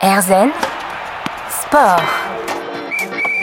Erzen Sport.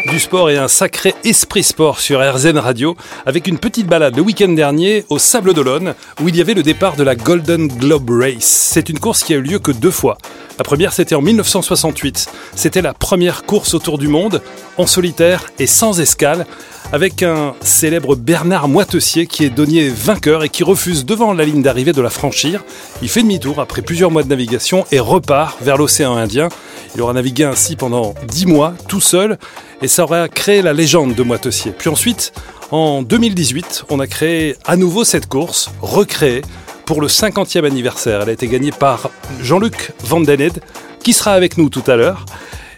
Du sport et un sacré esprit sport sur RZN Radio avec une petite balade le week-end dernier au Sable d'Olonne où il y avait le départ de la Golden Globe Race. C'est une course qui a eu lieu que deux fois. La première c'était en 1968. C'était la première course autour du monde en solitaire et sans escale avec un célèbre Bernard Moitessier qui est donné vainqueur et qui refuse devant la ligne d'arrivée de la franchir. Il fait demi-tour après plusieurs mois de navigation et repart vers l'océan Indien. Il aura navigué ainsi pendant dix mois tout seul et ça aura créé la légende de Moitessier. Puis ensuite, en 2018, on a créé à nouveau cette course, recréée pour le 50e anniversaire. Elle a été gagnée par Jean-Luc Vandened qui sera avec nous tout à l'heure.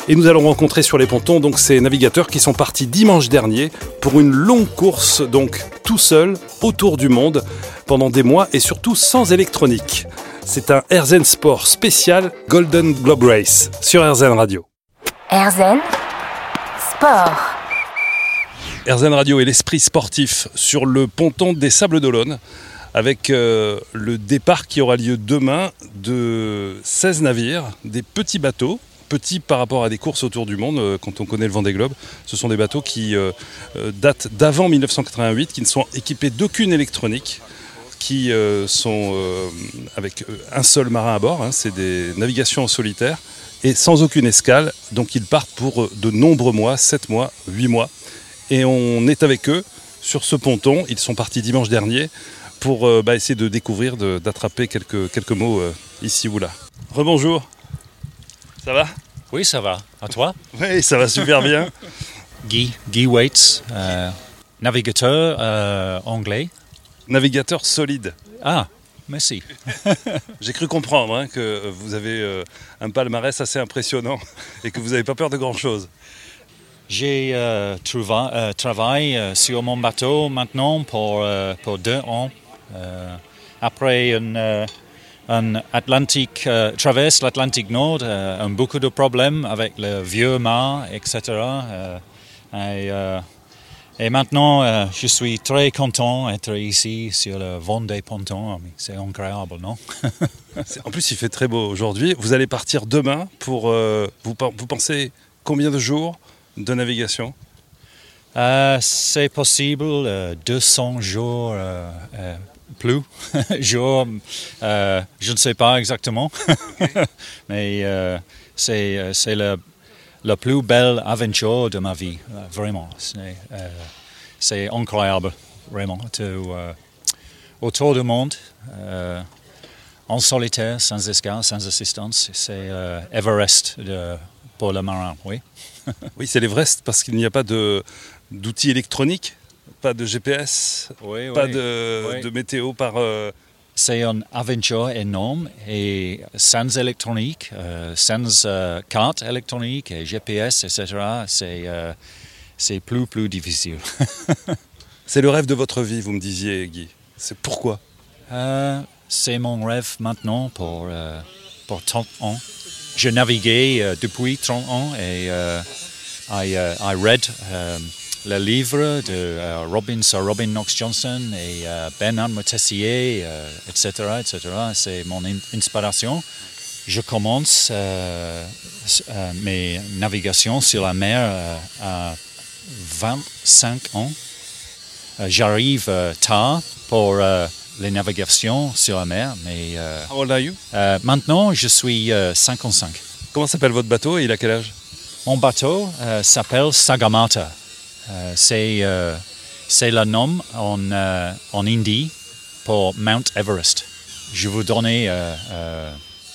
Et nous allons rencontrer sur les pontons donc ces navigateurs qui sont partis dimanche dernier pour une longue course donc tout seul autour du monde pendant des mois et surtout sans électronique. C'est un Erzen Sport spécial Golden Globe Race sur Erzen Radio. Erzen Sport. Erzen Radio et l'esprit sportif sur le ponton des Sables d'Olonne avec euh, le départ qui aura lieu demain de 16 navires, des petits bateaux petits par rapport à des courses autour du monde, euh, quand on connaît le Vendée Globe. Ce sont des bateaux qui euh, datent d'avant 1988, qui ne sont équipés d'aucune électronique, qui sont avec un seul marin à bord. hein. c'est des navigations en solitaire et sans aucune escale. Donc ils partent pour de nombreux mois, 7 mois, 8 mois. Et on est avec eux sur ce ponton. Ils sont partis dimanche dernier pour euh, bah, essayer de découvrir, d'attraper quelques, quelques mots euh, ici ou là. Rebonjour. Ça va? Oui, ça va. À toi? Oui, ça va super bien. Guy, Guy Waits, euh, navigateur euh, anglais. Navigateur solide. Ah, merci. J'ai cru comprendre hein, que vous avez euh, un palmarès assez impressionnant et que vous n'avez pas peur de grand-chose. J'ai euh, euh, travaillé euh, sur mon bateau maintenant pour, euh, pour deux ans. Euh, après une, euh, un Atlantique, euh, traverse l'Atlantique Nord, euh, un beaucoup de problèmes avec le vieux mât, etc. Euh, et, euh, et maintenant, euh, je suis très content d'être ici sur le Vendée Ponton. C'est incroyable, non? En plus, il fait très beau aujourd'hui. Vous allez partir demain pour... euh, vous, vous pensez combien de jours de navigation? Euh, c'est possible, euh, 200 jours plus. jours, je ne sais pas exactement. Mais c'est c'est la, plus belle aventure de ma vie, euh, vraiment. C'est euh, c'est incroyable, vraiment. Euh, autour du monde, en solitaire, sans escale, sans assistance, c'est Everest de, pour le marin, oui. Oui, c'est l'Everest parce qu'il n'y a pas de- d'outils électroniques, pas de GPS, Oui, pas oui. de, Oui. de météo par... euh, C'est une aventure énorme et sans électronique, euh, sans euh, carte électronique et GPS, etc., c'est euh, c'est plus plus difficile. C'est le rêve de votre vie, vous me disiez, Guy. C'est pourquoi? C'est mon rêve maintenant pour, pour 30 ans. Je naviguais depuis 30 ans et I, uh, I read um, le livre de euh, Robin, Sir Robin Knox Johnson et euh, Bernard Moitessier, euh, etc., etc. C'est mon in- inspiration. Je commence mes navigations sur la mer à 25 ans. J'arrive tard pour les navigations sur la mer, mais How old are you? maintenant je suis euh, 55. Comment s'appelle votre bateau et il a quel âge? Mon bateau s'appelle Sagamata. Euh, c'est euh, c'est le nom en, euh, en hindi pour Mount Everest. Je vous donner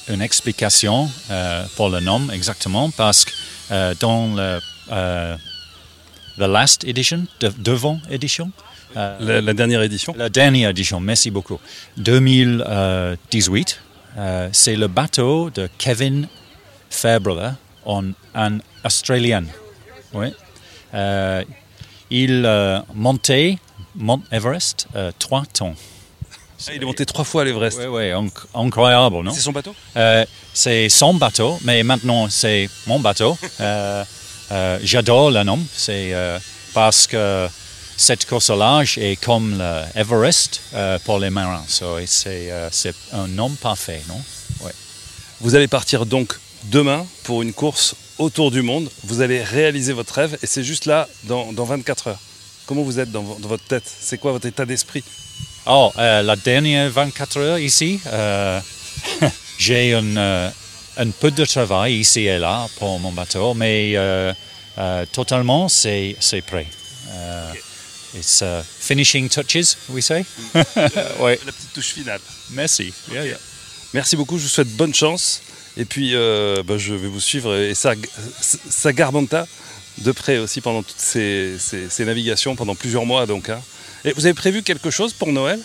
une explication pour le nom exactement parce que dans le the last edition, de, devant édition, euh, la, la dernière édition la dernière édition, merci beaucoup. 2018, euh, c'est le bateau de Kevin Fairbrother, en, un Australien. Oui. Euh, il euh, montait Mont Everest euh, trois temps. Ah, Il est monté trois fois à l'Everest. Oui, oui, inc- incroyable, non? C'est son bateau? Euh, C'est son bateau, mais maintenant c'est mon bateau. J'adore le nom, c'est parce que cette course-là est comme l'Everest pour les marins. So, c'est un nom parfait, non? Vous allez partir donc demain pour une course autour du monde. Vous allez réaliser votre rêve et c'est juste là, dans, dans 24 heures. Comment vous êtes dans, vo- dans votre tête? C'est quoi votre état d'esprit? Oh, euh, la dernière 24 heures ici, euh, j'ai un, euh, un peu de travail ici et là pour mon bateau, mais totalement c'est c'est prêt. Euh, It's uh, finishing touches, we say? ouais. La petite touche finale. Merci. Yeah, yeah. Merci beaucoup, je vous souhaite bonne chance. Et puis, euh, bah, je vais vous suivre et ça, ça Garbanta de près aussi pendant toutes ces, ces- navigations, pendant plusieurs mois. Donc, hein. Et vous avez prévu quelque chose pour Noël?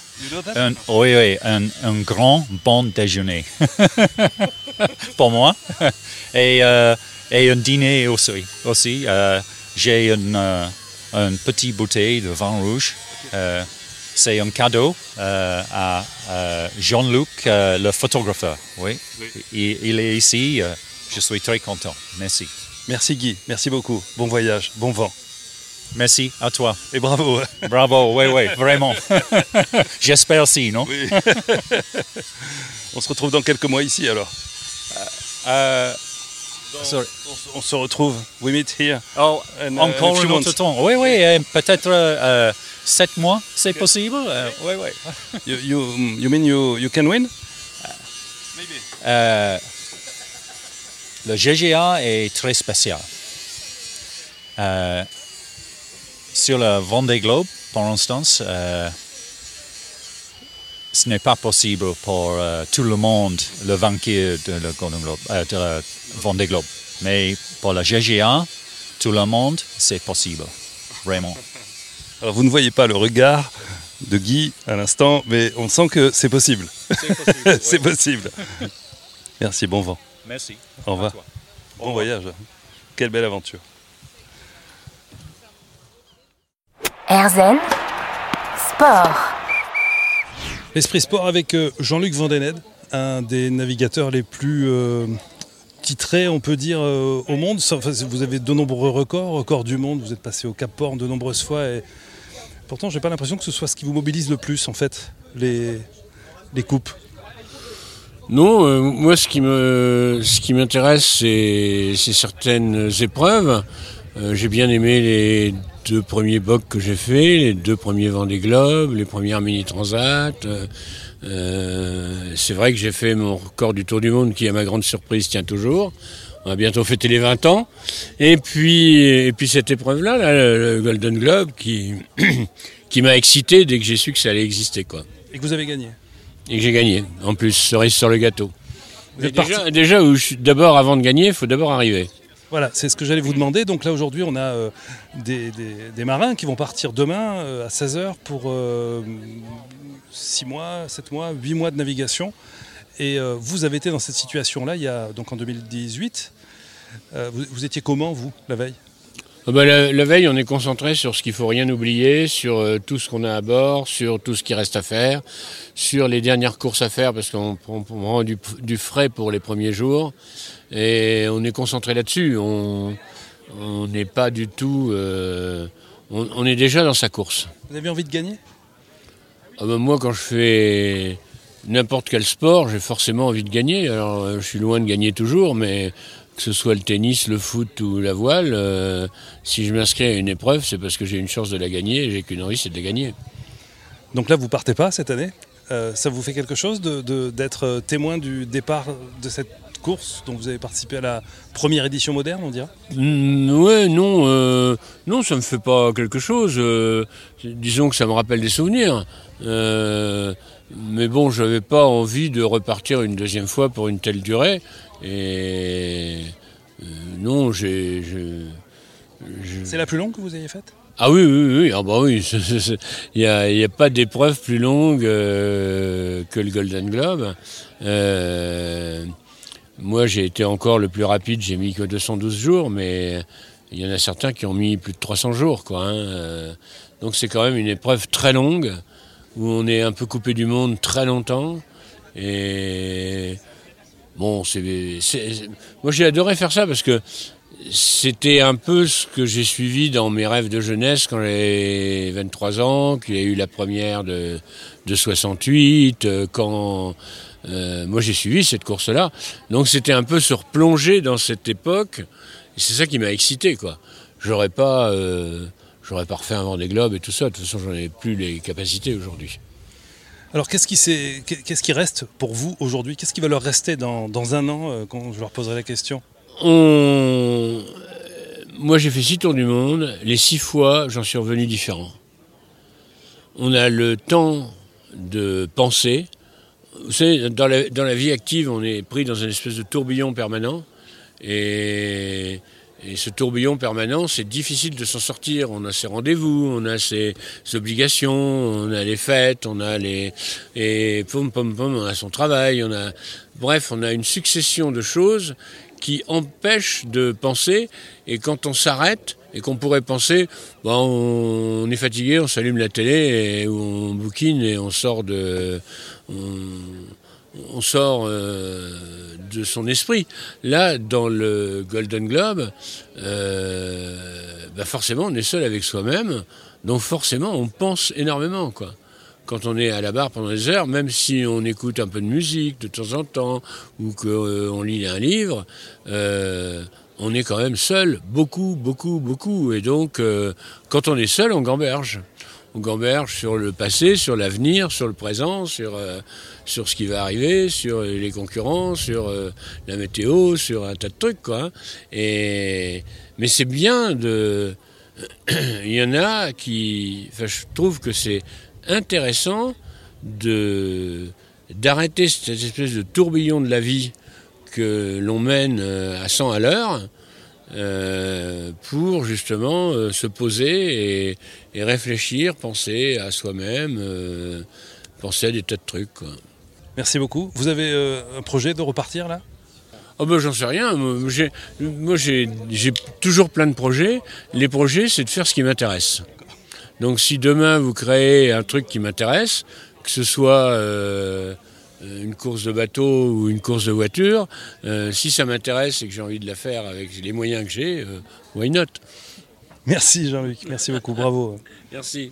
Oui, oui, un, un grand bon déjeuner pour moi. Et, euh, et un dîner aussi. aussi. Euh, J'ai une, euh, une petite bouteille de vin rouge. C'est un cadeau euh, à euh, Jean-Luc, euh, le photographeur. Oui. Il, il est ici. je suis très content. Merci. Merci Guy, merci beaucoup. Bon voyage, bon vent. Merci à toi. Et bravo. Bravo. Oui, oui, vraiment. J'espère si, non? Oui. on se retrouve dans quelques mois ici alors. Euh, sorry. On, se- on se retrouve. We meet here. Oh, And, uh, encore you un autre temps. Oui, oui, peut-être euh, sept mois, c'est possible? Euh, oui, oui. You, you, you mean you, you can win? Euh, le GGA est très spécial. Euh, sur le Vendée Globe, pour l'instant, euh, ce n'est pas possible pour tout le monde le vainqueur de le Golden Globe, de la Vendée Globe. Mais pour le GGA, tout le monde, c'est possible. Vraiment. Alors vous ne voyez pas le regard de Guy à l'instant, mais on sent que c'est possible. c'est possible. Merci, bon vent. Merci. Au revoir. Bon voyage. Quelle belle aventure. Erzen Sport. L'Esprit Sport avec euh, Jean-Luc Vandened, un des navigateurs les plus euh, titrés, on peut dire, euh, au monde. Vous avez de nombreux records, records du monde. Vous êtes passé au Cap Horn de nombreuses fois. Et pourtant, j'ai pas l'impression que ce soit ce qui vous mobilise le plus, en fait, les, coupes. Non, euh, moi ce qui m'intéresse c'est certaines épreuves. Euh, j'ai bien aimé les deux premiers bocs que j'ai faits, les deux premiers Vendée Globe, les premières mini transat. Euh, c'est vrai que j'ai fait mon record du Tour du Monde qui à ma grande surprise tient toujours. On va bientôt fêter les 20 ans. Et puis et puis cette épreuve là, le, Golden Globe qui qui m'a excité dès que j'ai su que ça allait exister quoi. Et que vous avez gagné. Et que j'ai gagné. En plus, cerise sur le gâteau. Vous êtes déjà, déjà d'abord, avant de gagner, il faut d'abord arriver. Voilà, c'est ce que j'allais vous demander. Donc là, aujourd'hui, on a euh, des, marins qui vont partir demain euh, à 16h pour 6 mois, 7 mois, 8 mois de navigation. Et euh, vous avez été dans cette situation-là il y a donc en 2018. Euh, vous, étiez comment, vous, la veille? Bah, la, la veille, on est concentré sur ce qu'il faut rien oublier, sur euh, tout ce qu'on a à bord, sur tout ce qui reste à faire, sur les dernières courses à faire, parce qu'on on prend du, du frais pour les premiers jours. Et on est concentré là-dessus. On n'est pas du tout. euh, on, on est déjà dans sa course. Vous avez envie de gagner? Ah bah, moi, quand je fais n'importe quel sport, j'ai forcément envie de gagner. Alors, euh, je suis loin de gagner toujours, mais que ce soit le tennis, le foot ou la voile, euh, si je m'inscris à une épreuve, c'est parce que j'ai une chance de la gagner et j'ai qu'une envie, c'est de la gagner. Donc là, vous partez pas cette année. Euh, ça vous fait quelque chose de- de- d'être euh, témoin du départ de cette course dont vous avez participé à la première édition moderne, on dirait Mm, ouais, non, euh, non, ça me fait pas quelque chose. disons que ça me rappelle des souvenirs. Mais bon, j'avais pas envie de repartir une deuxième fois pour une telle durée. Et euh, non, j'ai. je- je- C'est la plus longue que vous ayez faite? Ah oui, oui, oui. Ah bah oui. Il n'y a, pas d'épreuve plus longue euh, que le Golden Globe. Euh, moi, j'ai été encore le plus rapide. J'ai mis que 212 jours, mais il y en a certains qui ont mis plus de 300 jours, quoi. hein. Donc c'est quand même une épreuve très longue où on est un peu coupé du monde très longtemps. Et bon, c'est, moi j'ai adoré faire ça parce que c'était un peu ce que j'ai suivi dans mes rêves de jeunesse quand j'avais 23 ans, qu'il y a eu la première de, de 68, euh, quand Euh, moi, j'ai suivi cette course-là. Donc, c'était un peu se replonger dans cette époque. Et c'est ça qui m'a excité, quoi. J'aurais pas, euh, j'aurais pas refait un Vendée Globe et tout ça. De toute façon, j'en ai plus les capacités aujourd'hui. Alors qu'est-ce qui, s'est- qu'est-ce qui reste pour vous aujourd'hui? Qu'est-ce qui va leur rester dans, dans un an euh, quand je leur poserai la question? On... Moi, j'ai fait six tours du monde. Les six fois, j'en suis revenu différent. On a le temps de penser. Vous savez, dans la, dans la vie active, on est pris dans une espèce de tourbillon permanent. Et, et ce tourbillon permanent, c'est difficile de s'en sortir. On a ses rendez-vous, on a ses, obligations, on a les fêtes, on a les. Et pom pom pom, on a son travail, on a. Bref, on a une succession de choses qui empêchent de penser. Et quand on s'arrête et qu'on pourrait penser, bon, on est fatigué, on s'allume la télé et on bouquine et on sort de. On, on sort euh, de son esprit. Là, dans le Golden Globe, euh, bah forcément, on est seul avec soi-même, donc forcément, on pense énormément, quoi. Quand on est à la barre pendant des heures, même si on écoute un peu de musique de temps en temps, ou qu'on lit un livre, euh, on est quand même seul, beaucoup, beaucoup, beaucoup. Et donc, euh, quand on est seul, on gamberge. On gamberge sur le passé, sur l'avenir, sur le présent, sur, euh, sur ce qui va arriver, sur les concurrents, sur euh, la météo, sur un tas de trucs, quoi. Et, mais c'est bien de. Il y en a qui. Je trouve que c'est intéressant de d'arrêter cette espèce de tourbillon de la vie que l'on mène euh, à 100 à l'heure euh, pour justement euh, se poser et, et réfléchir, penser à soi-même, euh, penser à des tas de trucs. Quoi. Merci beaucoup. Vous avez un projet de repartir là? Oh ben j'en sais rien. Moi j'ai, toujours plein de projets. Les projets, c'est de faire ce qui m'intéresse. Donc si demain vous créez un truc qui m'intéresse, que ce soit une course de bateau ou une course de voiture, euh, si ça m'intéresse et que j'ai envie de la faire avec les moyens que j'ai, euh, why not? Merci Jean-Luc, merci beaucoup, bravo. Merci.